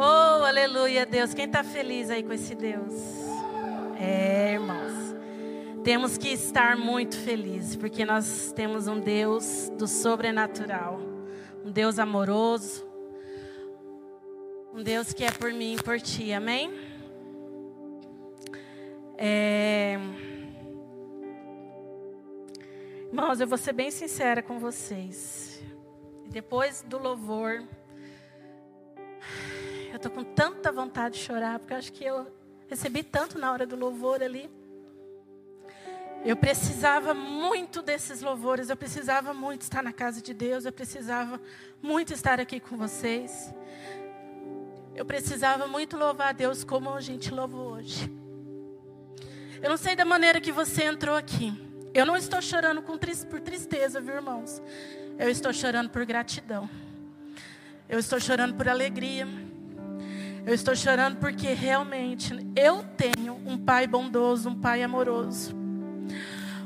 Oh, aleluia, Deus. Quem está feliz aí com esse Deus? É, irmãos. Temos que estar muito felizes, porque nós temos um Deus do sobrenatural, um Deus amoroso, um Deus que é por mim e por ti, amém? É... Irmãos, eu vou ser bem sincera com vocês. Depois do louvor, eu estou com tanta vontade de chorar, porque eu acho que eu recebi tanto na hora do louvor ali. Eu precisava muito desses louvores, eu precisava muito estar na casa de Deus, eu precisava muito estar aqui com vocês. Eu precisava muito louvar a Deus como a gente louvou hoje. Eu não sei da maneira que você entrou aqui. Eu não estou chorando por tristeza, viu, irmãos? Eu estou chorando por gratidão. Eu estou chorando por alegria. Eu estou chorando porque realmente eu tenho um pai bondoso, um pai amoroso.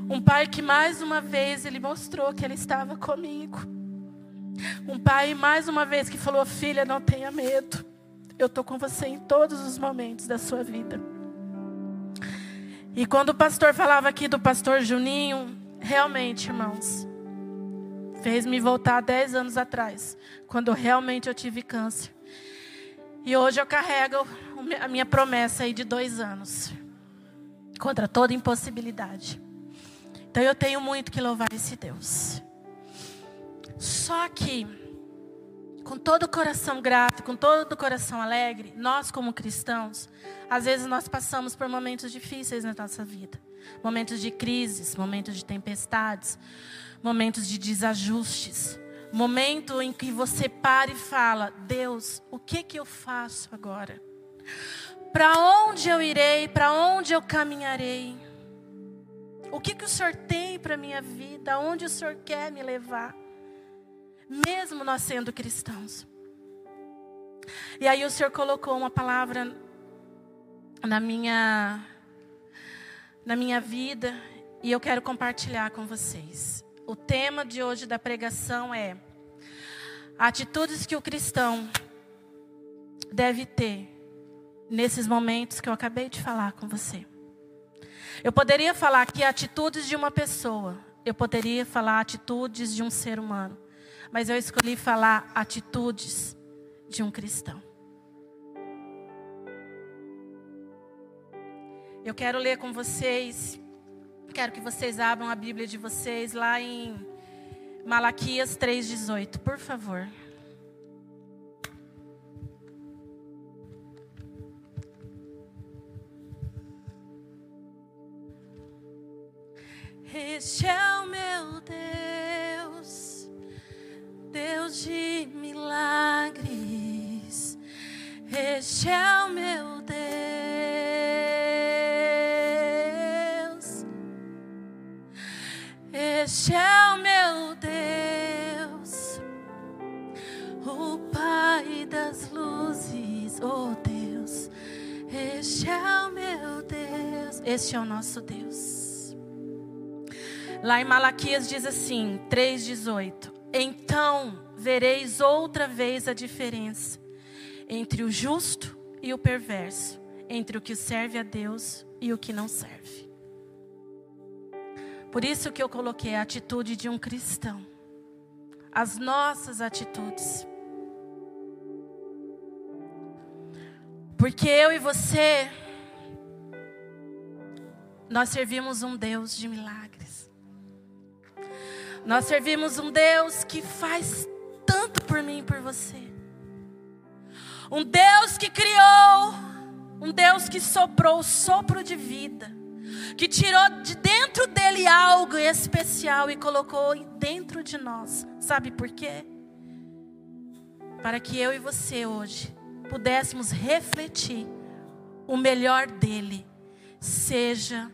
Um pai que mais uma vez ele mostrou que ele estava comigo. Um pai mais uma vez que falou: "Filha, não tenha medo. Eu estou com você em todos os momentos da sua vida." E quando o pastor falava aqui do pastor Juninho, realmente, irmãos, fez me voltar dez anos atrás, quando realmente eu tive câncer. E hoje eu carrego a minha promessa aí de dois anos. Contra toda impossibilidade. Então eu tenho muito que louvar esse Deus. Só que, com todo o coração grato, com todo o coração alegre, nós como cristãos, às vezes nós passamos por momentos difíceis na nossa vida. Momentos de crises, momentos de tempestades, momentos de desajustes. Momento em que você para e fala: Deus, o que que eu faço agora? Para onde eu irei? Para onde eu caminharei? O que que o Senhor tem para minha vida? Aonde o Senhor quer me levar? Mesmo nós sendo cristãos. E aí o Senhor colocou uma palavra na minha na minha vida e eu quero compartilhar com vocês. O tema de hoje da pregação é atitudes que o cristão deve ter nesses momentos que eu acabei de falar com você. Eu poderia falar aqui atitudes de uma pessoa, eu poderia falar atitudes de um ser humano, mas eu escolhi falar atitudes de um cristão. Eu quero ler com vocês Quero que vocês abram a Bíblia de vocês lá em Malaquias 3,18, por favor. Este é o meu Deus, Deus de milagres. Este é o meu Este é o meu Deus, o Pai das luzes, oh Deus. Este é o meu Deus, este é o nosso Deus. Lá em Malaquias diz assim, 3,18: Então vereis outra vez a diferença entre o justo e o perverso, entre o que serve a Deus e o que não serve. Por isso que eu coloquei a atitude de um cristão. As nossas atitudes. Porque eu e você, nós servimos um Deus de milagres. Nós servimos um Deus que faz tanto por mim e por você. Um Deus que criou, um Deus que soprou o sopro de vida que tirou de dentro dele algo especial e colocou dentro de nós. Sabe por quê? Para que eu e você hoje pudéssemos refletir o melhor dele, seja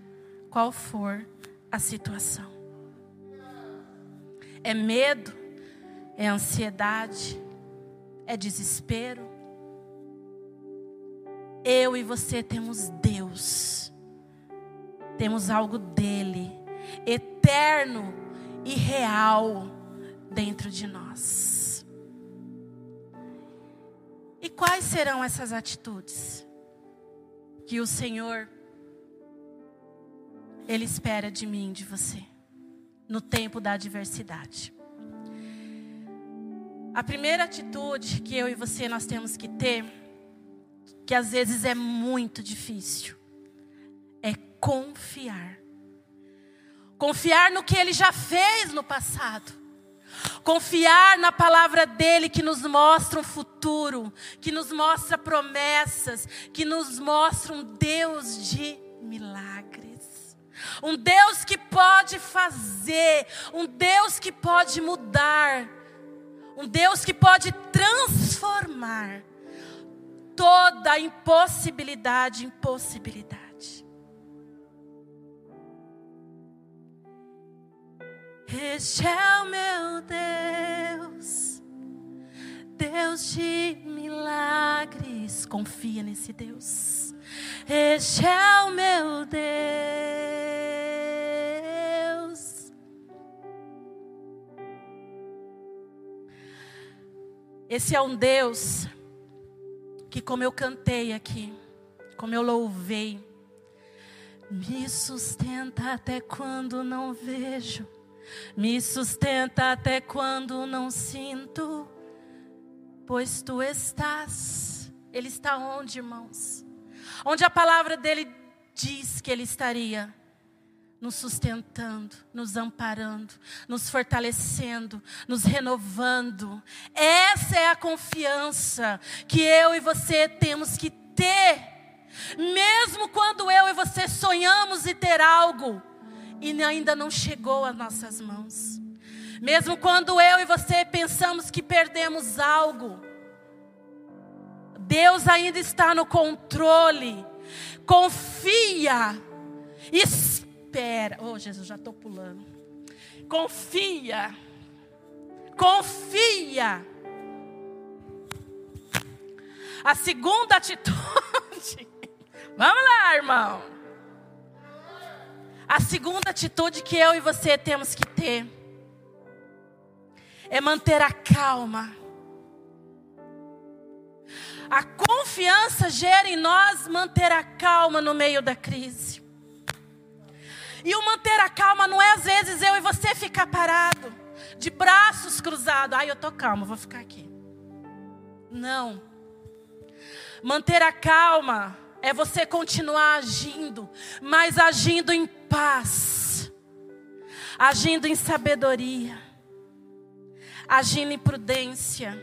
qual for a situação. É medo, é ansiedade, é desespero. Eu e você temos Deus temos algo dele, eterno e real dentro de nós. E quais serão essas atitudes que o Senhor ele espera de mim, de você, no tempo da adversidade? A primeira atitude que eu e você nós temos que ter, que às vezes é muito difícil, confiar. Confiar no que ele já fez no passado. Confiar na palavra dele que nos mostra um futuro, que nos mostra promessas, que nos mostra um Deus de milagres. Um Deus que pode fazer, um Deus que pode mudar, um Deus que pode transformar toda impossibilidade em possibilidade. Este é o meu Deus, Deus de milagres. Confia nesse Deus. Este é o meu Deus. Esse é um Deus que, como eu cantei aqui, como eu louvei, me sustenta até quando não vejo me sustenta até quando não sinto, pois tu estás. Ele está onde, irmãos? Onde a palavra dele diz que ele estaria nos sustentando, nos amparando, nos fortalecendo, nos renovando. Essa é a confiança que eu e você temos que ter. Mesmo quando eu e você sonhamos em ter algo, e ainda não chegou às nossas mãos. Mesmo quando eu e você pensamos que perdemos algo, Deus ainda está no controle. Confia, espera. Oh, Jesus, já estou pulando. Confia, confia. A segunda atitude. Vamos lá, irmão. A segunda atitude que eu e você temos que ter é manter a calma. A confiança gera em nós manter a calma no meio da crise. E o manter a calma não é às vezes eu e você ficar parado, de braços cruzados. Ai, eu tô calmo, vou ficar aqui. Não. Manter a calma é você continuar agindo, mas agindo em paz, agindo em sabedoria, agindo em prudência.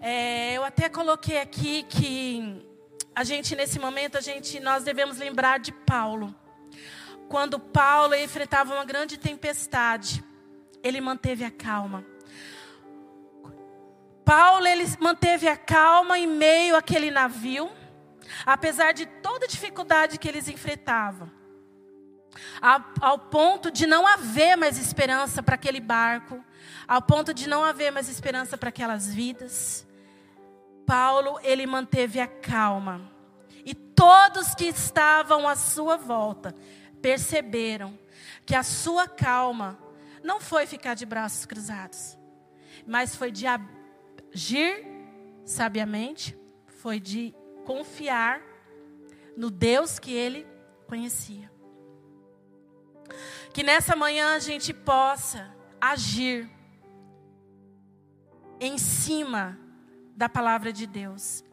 É, eu até coloquei aqui que a gente nesse momento a gente nós devemos lembrar de Paulo. Quando Paulo enfrentava uma grande tempestade, ele manteve a calma. Paulo ele manteve a calma em meio àquele navio, apesar de toda a dificuldade que eles enfrentavam. Ao, ao ponto de não haver mais esperança para aquele barco, ao ponto de não haver mais esperança para aquelas vidas. Paulo, ele manteve a calma. E todos que estavam à sua volta perceberam que a sua calma não foi ficar de braços cruzados, mas foi de agir sabiamente foi de confiar no Deus que ele conhecia. Que nessa manhã a gente possa agir em cima da palavra de Deus.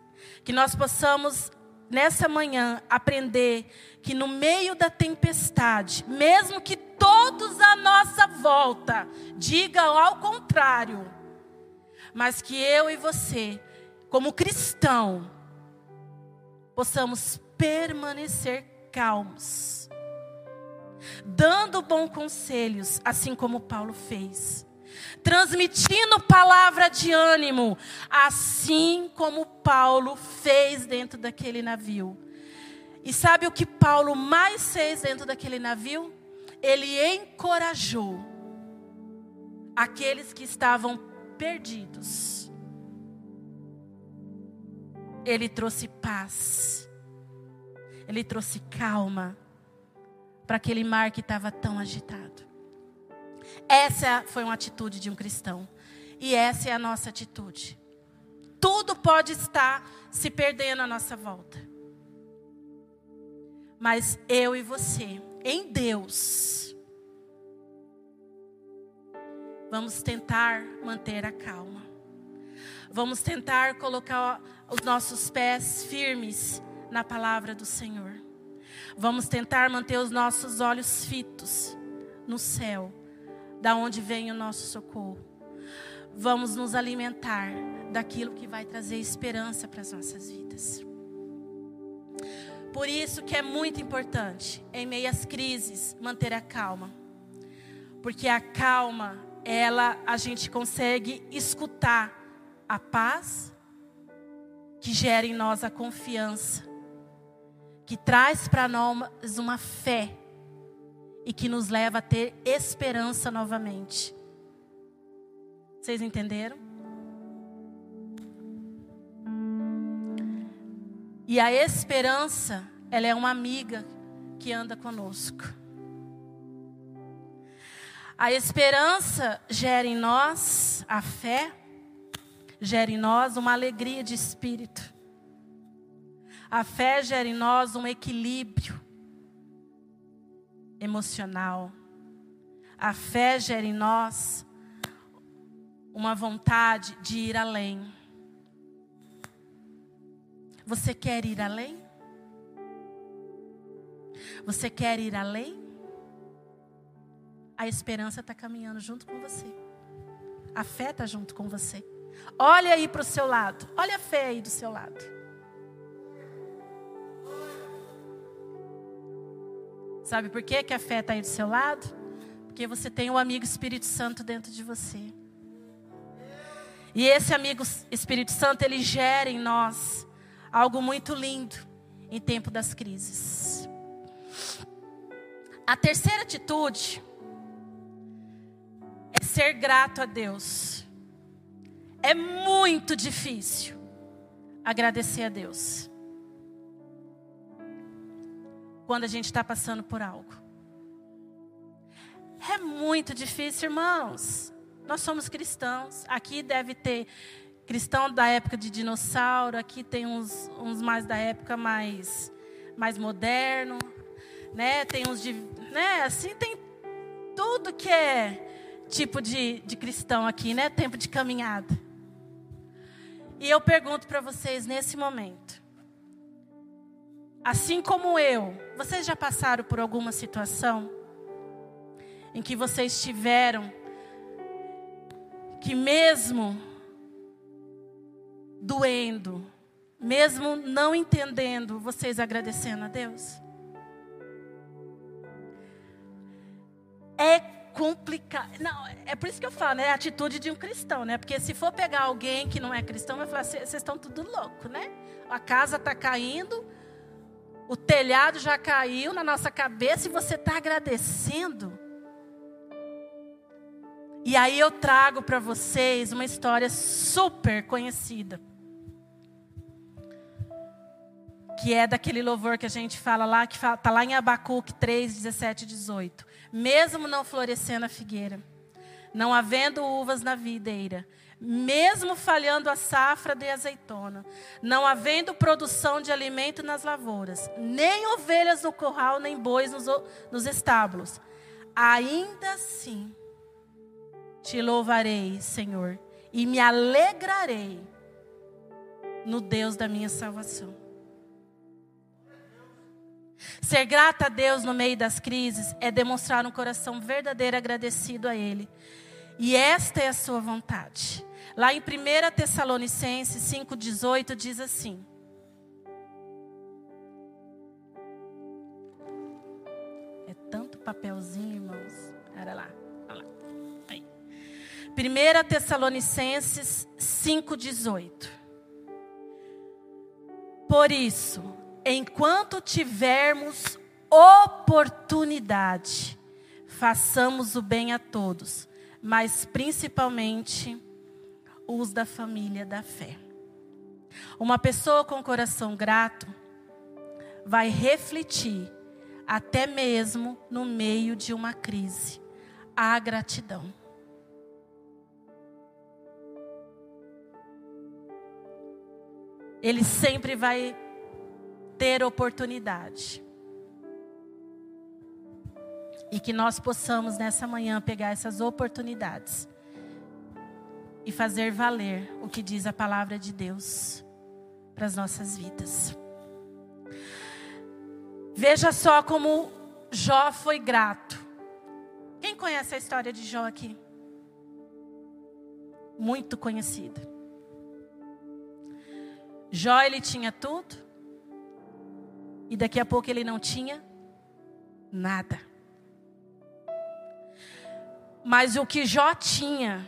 Que nós possamos nessa manhã aprender que no meio da tempestade, mesmo que todos à nossa volta digam ao contrário, mas que eu e você, como cristão, possamos permanecer calmos, dando bons conselhos, assim como Paulo fez, transmitindo palavra de ânimo, assim como Paulo fez dentro daquele navio. E sabe o que Paulo mais fez dentro daquele navio? Ele encorajou aqueles que estavam perdidos. Ele trouxe paz. Ele trouxe calma para aquele mar que estava tão agitado. Essa foi uma atitude de um cristão. E essa é a nossa atitude. Tudo pode estar se perdendo à nossa volta. Mas eu e você, em Deus, vamos tentar manter a calma. Vamos tentar colocar os nossos pés firmes na palavra do Senhor. Vamos tentar manter os nossos olhos fitos no céu, da onde vem o nosso socorro. Vamos nos alimentar daquilo que vai trazer esperança para as nossas vidas. Por isso que é muito importante, em meio às crises, manter a calma. Porque a calma, ela a gente consegue escutar a paz que gera em nós a confiança, que traz para nós uma fé e que nos leva a ter esperança novamente. Vocês entenderam? E a esperança, ela é uma amiga que anda conosco. A esperança gera em nós a fé, gera em nós uma alegria de espírito. A fé gera em nós um equilíbrio emocional. A fé gera em nós uma vontade de ir além. Você quer ir além? Você quer ir além? A esperança está caminhando junto com você. A fé está junto com você. Olha aí para o seu lado. Olha a fé aí do seu lado. Sabe por que, que a fé está aí do seu lado? Porque você tem o amigo Espírito Santo dentro de você. E esse amigo Espírito Santo, ele gera em nós algo muito lindo em tempo das crises. A terceira atitude é ser grato a Deus. É muito difícil agradecer a Deus quando a gente está passando por algo. É muito difícil, irmãos. Nós somos cristãos. Aqui deve ter cristão da época de dinossauro, aqui tem uns, uns mais da época mais, mais moderno, né? Tem uns de, né? Assim tem tudo que é tipo de, de cristão aqui, né? Tempo de caminhada. E eu pergunto para vocês nesse momento, assim como eu, vocês já passaram por alguma situação em que vocês tiveram que mesmo doendo, mesmo não entendendo, vocês agradecendo a Deus? É complicado. Não, é por isso que eu falo, né? É a atitude de um cristão, né? Porque se for pegar alguém que não é cristão, vai falar: vocês estão tudo louco, né? A casa está caindo, o telhado já caiu na nossa cabeça e você está agradecendo. E aí eu trago para vocês uma história super conhecida. que é daquele louvor que a gente fala lá, que está lá em Abacuque 3, 17 e 18. Mesmo não florescendo a figueira, não havendo uvas na videira, mesmo falhando a safra de azeitona, não havendo produção de alimento nas lavouras, nem ovelhas no curral, nem bois nos, nos estábulos, ainda assim te louvarei, Senhor, e me alegrarei no Deus da minha salvação. Ser grata a Deus no meio das crises é demonstrar um coração verdadeiro agradecido a Ele. E esta é a sua vontade. Lá em 1 Tessalonicenses 5,18 diz assim: É tanto papelzinho, irmãos. Olha lá, olha lá. Aí. 1 Tessalonicenses 5,18. Por isso, enquanto tivermos oportunidade, façamos o bem a todos, mas principalmente os da família da fé. Uma pessoa com coração grato vai refletir até mesmo no meio de uma crise, a gratidão. Ele sempre vai ter oportunidade. E que nós possamos nessa manhã pegar essas oportunidades e fazer valer o que diz a palavra de Deus para as nossas vidas. Veja só como Jó foi grato. Quem conhece a história de Jó aqui? Muito conhecida. Jó ele tinha tudo e daqui a pouco ele não tinha nada. Mas o que Jó tinha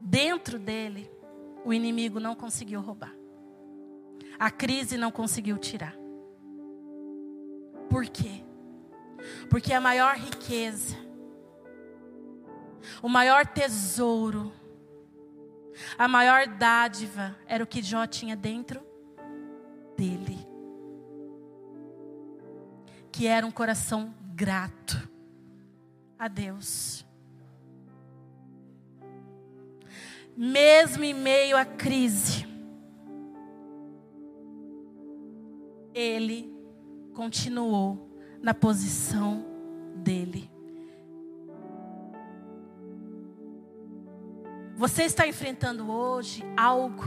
dentro dele, o inimigo não conseguiu roubar. A crise não conseguiu tirar. Por quê? Porque a maior riqueza, o maior tesouro, a maior dádiva era o que Jó tinha dentro dele. Que era um coração grato a Deus. mesmo em meio à crise, ele continuou na posição dele. Você está enfrentando hoje algo,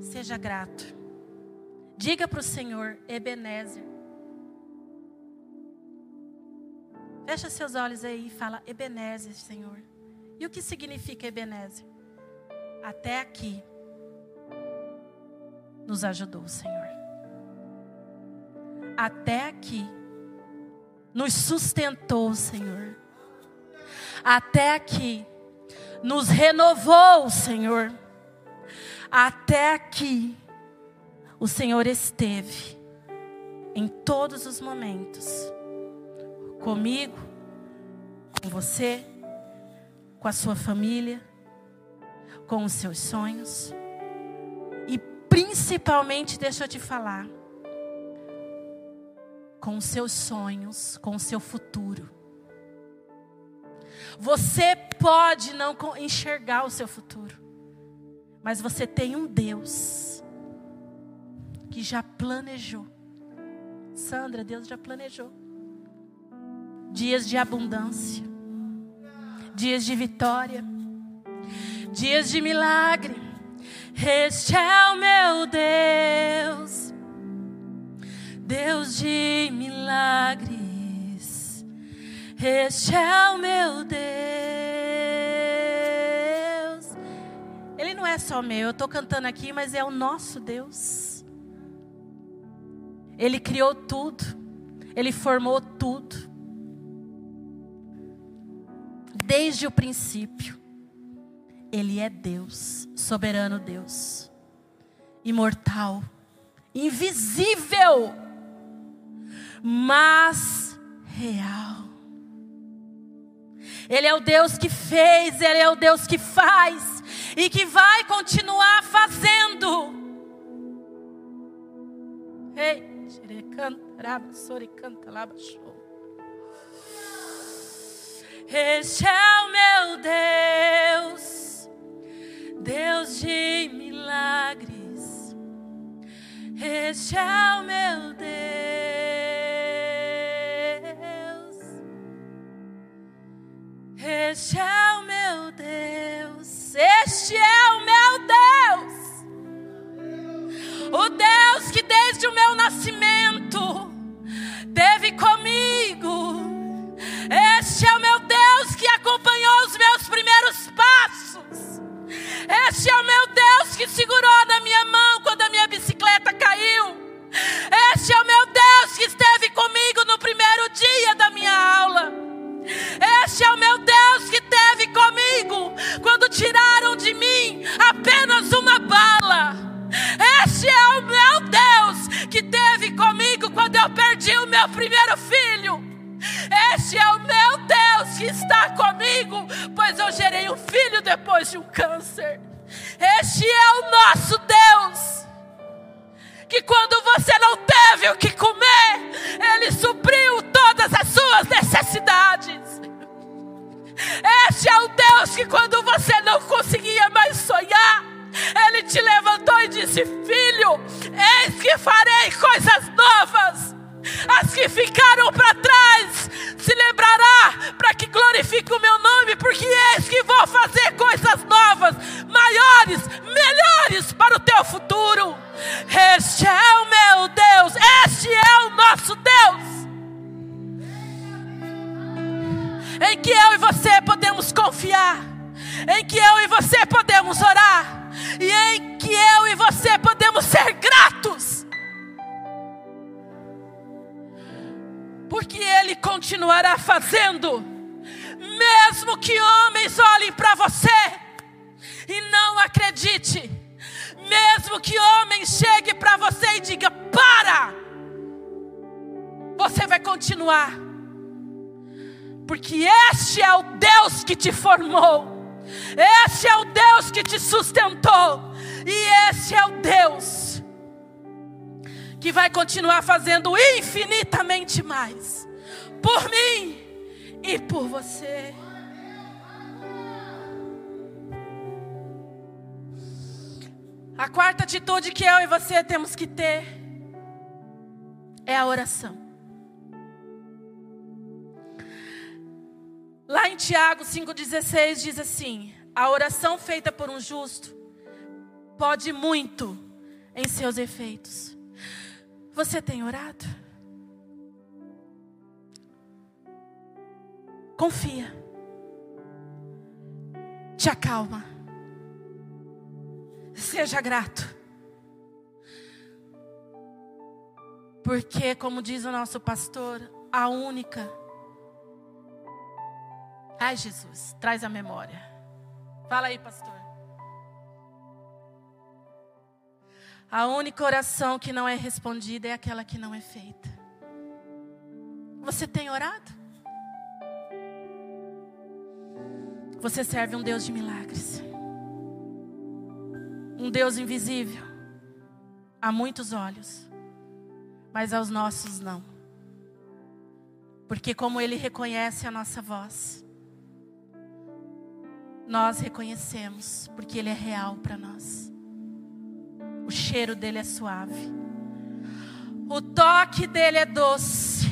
seja grato. Diga para o Senhor, Ebenezer. Fecha seus olhos aí e fala, Ebenezer, Senhor. E o que significa Ebenezer? até aqui nos ajudou, Senhor. Até aqui nos sustentou, Senhor. Até aqui nos renovou, Senhor. Até aqui o Senhor esteve em todos os momentos comigo, com você, com a sua família com os seus sonhos. E principalmente, deixa eu te falar, com os seus sonhos, com o seu futuro. Você pode não enxergar o seu futuro, mas você tem um Deus que já planejou. Sandra, Deus já planejou. Dias de abundância, dias de vitória dias de milagre. Este é o meu Deus, Deus de milagres. Este é o meu Deus. Ele não é só meu, eu estou cantando aqui, mas é o nosso Deus. Ele criou tudo, Ele formou tudo, desde o princípio. Ele é Deus, soberano Deus, imortal, invisível, mas real. Ele é o Deus que fez, Ele é o Deus que faz e que vai continuar fazendo. Ei, Este é o meu Deus. Deus de milagres, este é o meu Deus, este é o meu Deus, este é o meu Deus, o Deus que desde o meu nascimento teve comigo, passos. Este é o meu Deus que segurou na minha mão quando a minha bicicleta caiu. Este é o meu Deus que esteve comigo no primeiro dia da minha aula. Este é o meu depois de um câncer. Este é o nosso Deus. Que quando você não teve o que comer, Ele supriu todas as suas necessidades. Este é o Deus que, quando você não conseguia mais sonhar, Ele te levantou e disse: Filho, eis que farei coisas novas. As que ficaram para trás se lembrará para que glorifique o meu nome, porque eis que vou fazer coisas novas, maiores, melhores para o teu futuro. Este é o meu Deus, este é o nosso Deus. Em que eu e você podemos confiar, em que eu e você podemos orar, e em que eu e você podemos ser gratos. Porque Ele continuará fazendo, mesmo que homens olhem para você e não acredite, mesmo que homens chegue para você e diga para, você vai continuar, porque este é o Deus que te formou, este é o Deus que te sustentou, e esse é o Deus que vai continuar fazendo infinitamente mais por mim e por você. A quarta atitude que eu e você temos que ter é a oração. Lá em Tiago 5,16 diz assim: A oração feita por um justo pode muito em seus efeitos. Você tem orado? Confia. Te acalma. Seja grato. Porque, como diz o nosso pastor, a única. Ai, Jesus, traz a memória. Fala aí, pastor. A única oração que não é respondida é aquela que não é feita. Você tem orado? Você serve um Deus de milagres. Um Deus invisível. A muitos olhos. Mas aos nossos não. Porque como Ele reconhece a nossa voz, nós reconhecemos, porque Ele é real para nós. O cheiro dele é suave. O toque dele é doce.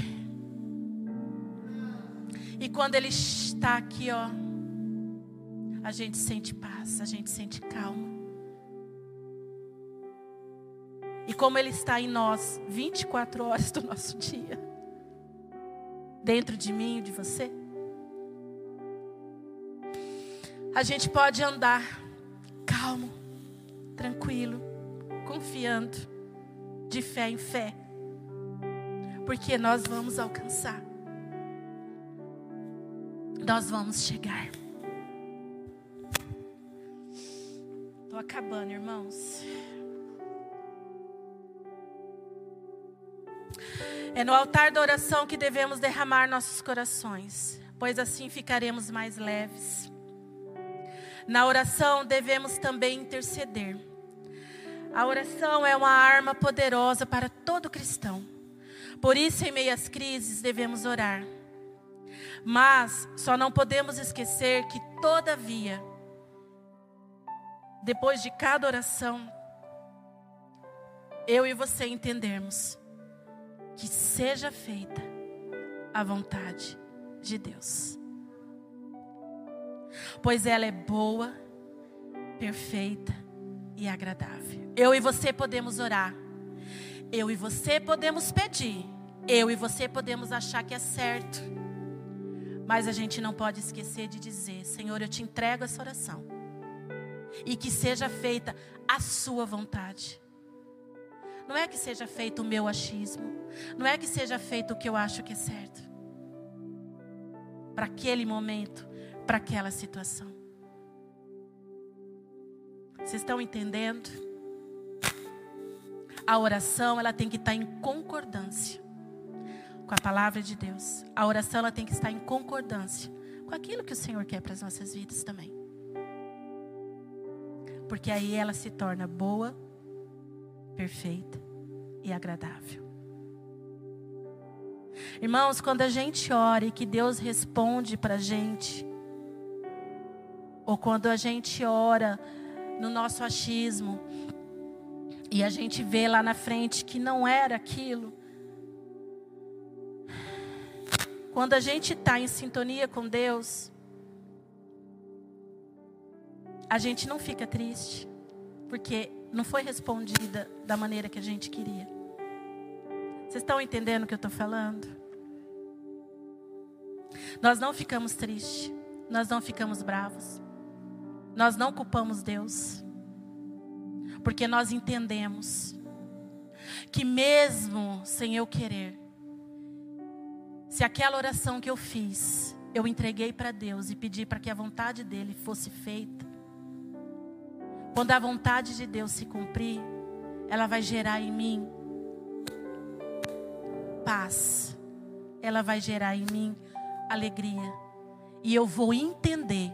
E quando ele está aqui, ó, a gente sente paz, a gente sente calma. E como ele está em nós 24 horas do nosso dia, dentro de mim e de você, a gente pode andar calmo, tranquilo, confiando de fé em fé, porque nós vamos alcançar, nós vamos chegar. Estou acabando, irmãos. É no altar da oração que devemos derramar nossos corações, pois assim ficaremos mais leves. Na oração devemos também interceder a oração é uma arma poderosa para todo cristão. Por isso, em meio às crises, devemos orar. Mas só não podemos esquecer que, todavia, depois de cada oração, eu e você entendermos que seja feita a vontade de Deus. Pois ela é boa, perfeita e agradável. Eu e você podemos orar. Eu e você podemos pedir. Eu e você podemos achar que é certo. Mas a gente não pode esquecer de dizer: Senhor, eu te entrego essa oração. E que seja feita a sua vontade. Não é que seja feito o meu achismo. Não é que seja feito o que eu acho que é certo. Para aquele momento, para aquela situação. Vocês estão entendendo? A oração, ela tem que estar em concordância com a palavra de Deus. A oração, ela tem que estar em concordância com aquilo que o Senhor quer para as nossas vidas também. Porque aí ela se torna boa, perfeita e agradável. Irmãos, quando a gente ora e que Deus responde para a gente, ou quando a gente ora no nosso achismo e a gente vê lá na frente que não era aquilo. Quando a gente está em sintonia com Deus, a gente não fica triste, porque não foi respondida da maneira que a gente queria. Vocês estão entendendo o que eu estou falando? Nós não ficamos tristes, nós não ficamos bravos, nós não culpamos Deus, porque nós entendemos que, mesmo sem eu querer, se aquela oração que eu fiz, eu entreguei para Deus e pedi para que a vontade dele fosse feita, quando a vontade de Deus se cumprir, ela vai gerar em mim paz, ela vai gerar em mim alegria, e eu vou entender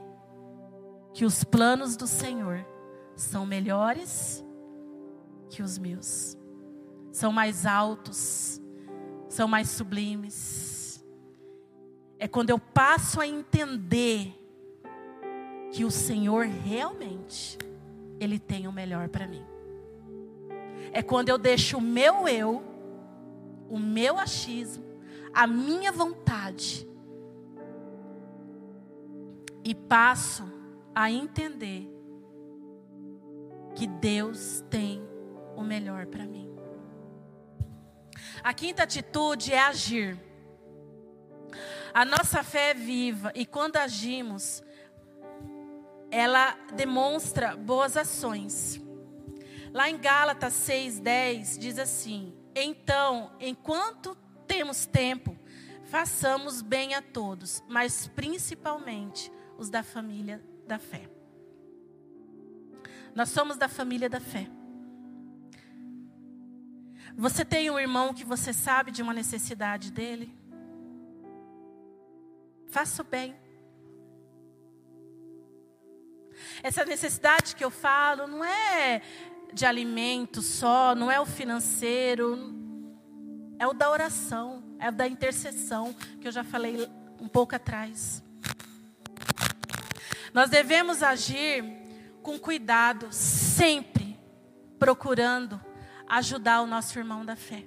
que os planos do Senhor são melhores que os meus, são mais altos, são mais sublimes. É quando eu passo a entender que o Senhor realmente ele tem o melhor para mim. É quando eu deixo o meu eu, o meu achismo, a minha vontade e passo a entender que Deus tem o melhor para mim. A quinta atitude é agir. A nossa fé é viva e quando agimos, ela demonstra boas ações. Lá em Gálatas 6:10 diz assim: "Então, enquanto temos tempo, façamos bem a todos, mas principalmente os da família da fé." Nós somos da família da fé. Você tem um irmão que você sabe de uma necessidade dele? Faça o bem. Essa necessidade que eu falo não é de alimento só, não é o financeiro, é o da oração, é o da intercessão, que eu já falei um pouco atrás. Nós devemos agir com cuidado, sempre procurando ajudar o nosso irmão da fé.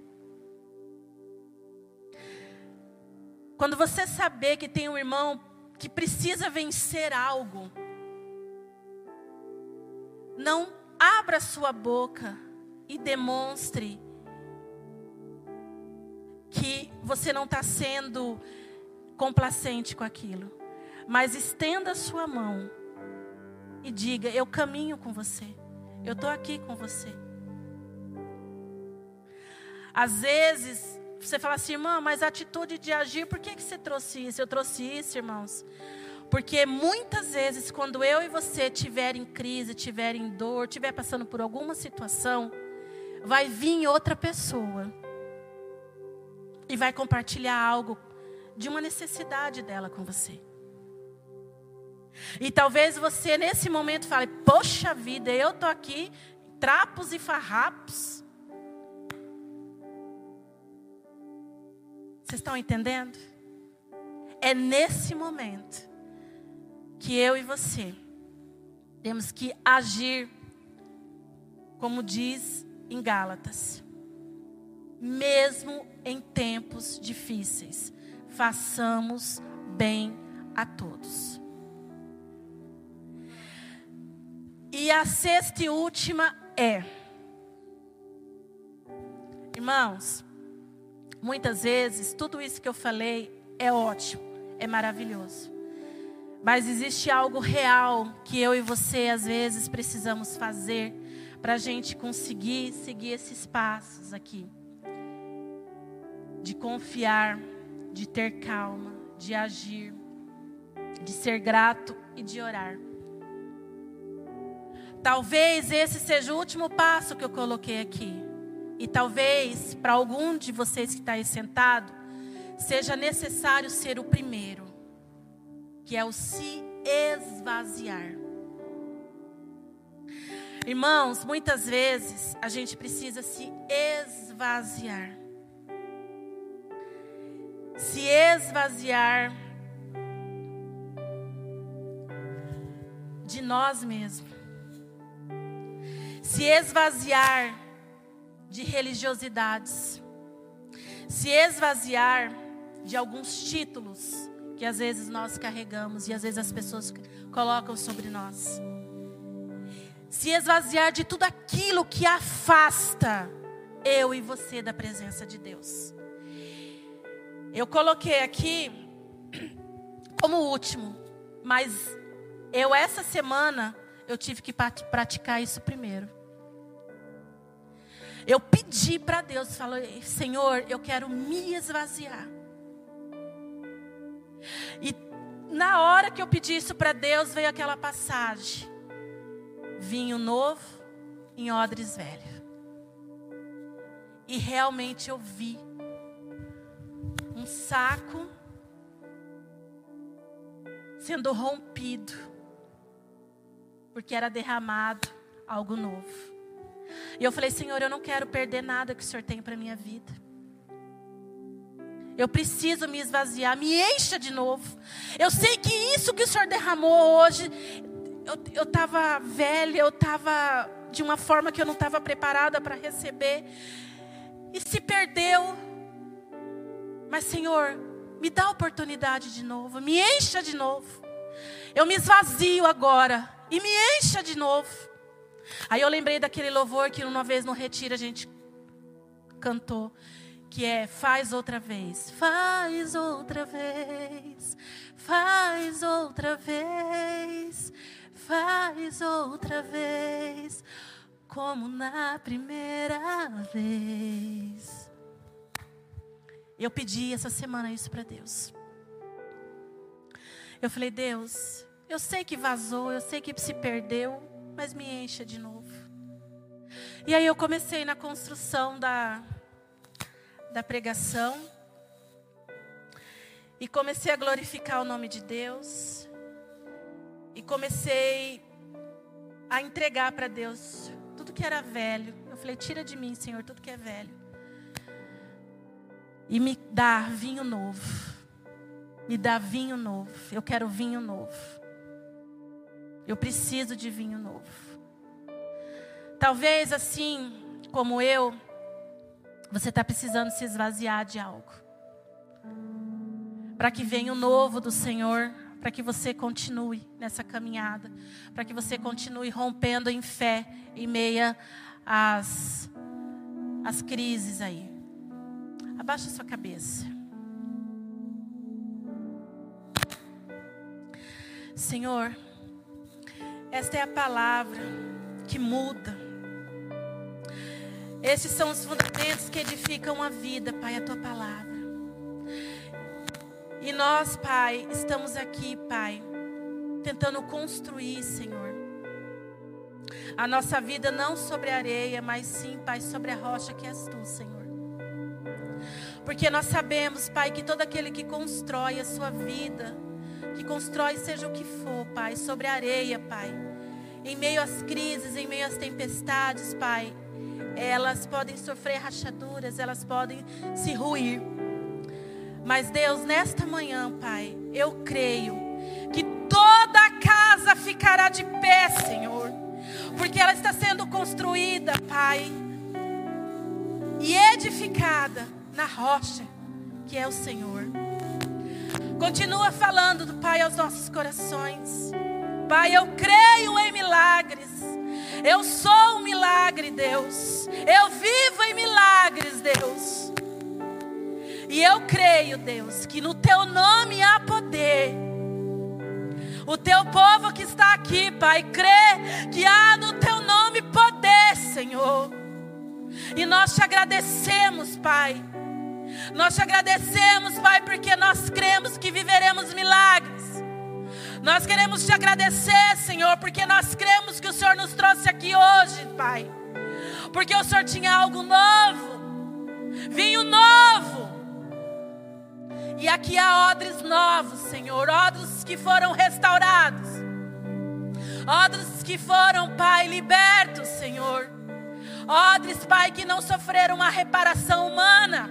Quando você saber que tem um irmão que precisa vencer algo, não abra sua boca e demonstre que você não está sendo complacente com aquilo. Mas estenda a sua mão e diga: Eu caminho com você. Eu estou aqui com você. Às vezes, você fala assim, irmã, mas a atitude de agir, por que, que você trouxe isso? Eu trouxe isso, irmãos, porque muitas vezes, quando eu e você tiver em crise, tiver em dor, tiver passando por alguma situação, vai vir outra pessoa e vai compartilhar algo de uma necessidade dela com você. E talvez você nesse momento fale: Poxa vida, eu tô aqui, trapos e farrapos. Vocês estão entendendo? É nesse momento que eu e você temos que agir, como diz em Gálatas, mesmo em tempos difíceis, façamos bem a todos. E a sexta e última é, irmãos, muitas vezes tudo isso que eu falei é ótimo, é maravilhoso. Mas existe algo real que eu e você às vezes precisamos fazer para a gente conseguir seguir esses passos aqui. De confiar, de ter calma, de agir, de ser grato e de orar. Talvez esse seja o último passo que eu coloquei aqui. E talvez para algum de vocês que está aí sentado, seja necessário ser o primeiro que é o se esvaziar. Irmãos, muitas vezes a gente precisa se esvaziar. Se esvaziar de nós mesmos. Se esvaziar de religiosidades. Se esvaziar de alguns títulos que às vezes nós carregamos e às vezes as pessoas colocam sobre nós. Se esvaziar de tudo aquilo que afasta eu e você da presença de Deus. Eu coloquei aqui como último, mas eu essa semana eu tive que praticar isso primeiro. Eu pedi para Deus, falei, Senhor, eu quero me esvaziar. E na hora que eu pedi isso para Deus, veio aquela passagem: vinho novo em odres velho. E realmente eu vi um saco sendo rompido, porque era derramado algo novo. E eu falei, Senhor, eu não quero perder nada que o Senhor tem para minha vida. Eu preciso me esvaziar, me encha de novo. Eu sei que isso que o Senhor derramou hoje, eu estava velha, eu estava de uma forma que eu não estava preparada para receber e se perdeu. Mas, Senhor, me dá a oportunidade de novo, me encha de novo. Eu me esvazio agora e me encha de novo. Aí eu lembrei daquele louvor que uma vez no retiro a gente cantou, que é faz outra vez, faz outra vez, faz outra vez, faz outra vez como na primeira vez. Eu pedi essa semana isso para Deus. Eu falei, Deus, eu sei que vazou, eu sei que se perdeu, mas me encha de novo. E aí eu comecei na construção da, da pregação. E comecei a glorificar o nome de Deus. E comecei a entregar para Deus tudo que era velho. Eu falei: tira de mim, Senhor, tudo que é velho. E me dá vinho novo. Me dá vinho novo. Eu quero vinho novo. Eu preciso de vinho novo. Talvez assim como eu, você está precisando se esvaziar de algo. Para que venha o novo do Senhor para que você continue nessa caminhada, para que você continue rompendo em fé em meia às, às crises aí. Abaixa sua cabeça. Senhor, esta é a palavra que muda. Esses são os fundamentos que edificam a vida, Pai, a tua palavra. E nós, Pai, estamos aqui, Pai, tentando construir, Senhor, a nossa vida não sobre a areia, mas sim, Pai, sobre a rocha que és tu, Senhor. Porque nós sabemos, Pai, que todo aquele que constrói a sua vida, que constrói seja o que for, Pai, sobre a areia, Pai, em meio às crises, em meio às tempestades, Pai, elas podem sofrer rachaduras, elas podem se ruir. Mas Deus, nesta manhã, Pai, eu creio que toda a casa ficará de pé, Senhor, porque ela está sendo construída, Pai, e edificada na rocha que é o Senhor. Continua falando do Pai aos nossos corações. Pai, eu creio em milagres. Eu sou um milagre, Deus. Eu vivo em milagres, Deus. E eu creio, Deus, que no teu nome há poder. O teu povo que está aqui, Pai, crê que há no teu nome poder, Senhor. E nós te agradecemos, Pai. Nós te agradecemos, Pai, porque nós cremos que viveremos milagres. Nós queremos te agradecer, Senhor, porque nós cremos que o Senhor nos trouxe aqui hoje, Pai. Porque o Senhor tinha algo novo, vinho novo e aqui há odres novos, Senhor, odres que foram restaurados, odres que foram, Pai, libertos, Senhor, odres, Pai, que não sofreram uma reparação humana,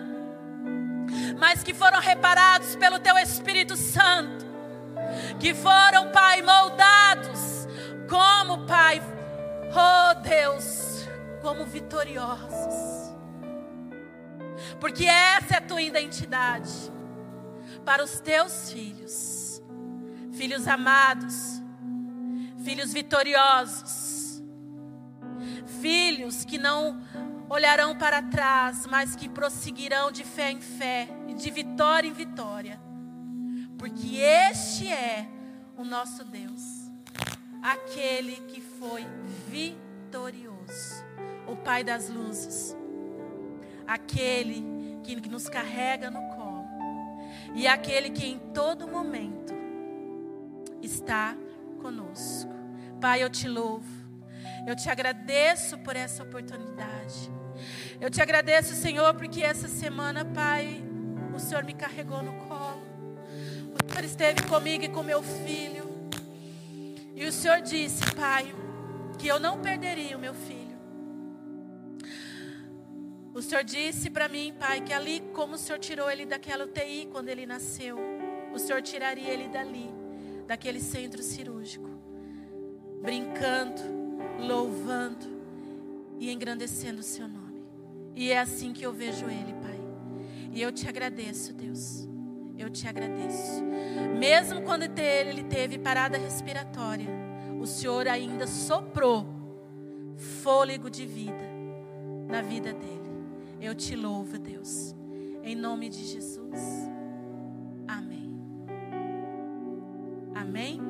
mas que foram reparados pelo Teu Espírito Santo, que foram, Pai, moldados como, Pai, oh Deus, como vitoriosos. Porque essa é a tua identidade para os teus filhos, filhos amados, filhos vitoriosos, filhos que não olharão para trás, mas que prosseguirão de fé em fé e de vitória em vitória, porque este é o nosso Deus, aquele que foi vitorioso, o Pai das luzes, aquele que nos carrega no colo e aquele que em todo momento está conosco. Pai, eu te louvo. Eu te agradeço por essa oportunidade. Eu te agradeço, Senhor, porque essa semana, Pai, o Senhor me carregou no colo. O Senhor esteve comigo e com meu filho. E o Senhor disse, Pai, que eu não perderia o meu filho. O Senhor disse para mim, Pai, que ali, como o Senhor tirou ele daquela UTI quando ele nasceu, o Senhor tiraria ele dali, daquele centro cirúrgico, brincando, louvando e engrandecendo o Seu nome. E é assim que eu vejo Ele, Pai. E eu te agradeço, Deus. Eu te agradeço. Mesmo quando ele teve parada respiratória, o Senhor ainda soprou fôlego de vida na vida dele. Eu te louvo, Deus. Em nome de Jesus. Amém. Amém.